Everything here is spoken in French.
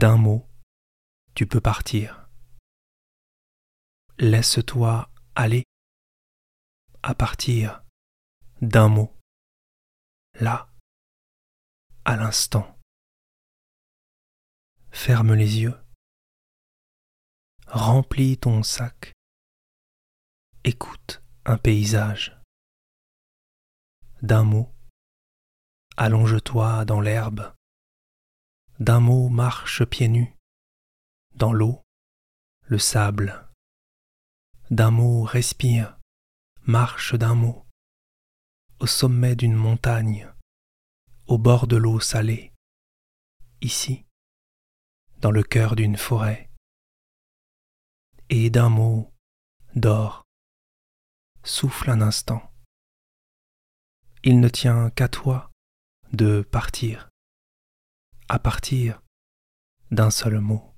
D'un mot, tu peux partir. Laisse-toi aller à partir d'un mot, là, à l'instant. Ferme les yeux, remplis ton sac, écoute un paysage. D'un mot, allonge-toi dans l'herbe. D'un mot, marche pieds nus dans l'eau, le sable. D'un mot, respire, marche d'un mot, au sommet d'une montagne, au bord de l'eau salée, ici, dans le cœur d'une forêt. Et d'un mot, dors, souffle un instant. Il ne tient qu'à toi de partir, à partir d'un seul mot.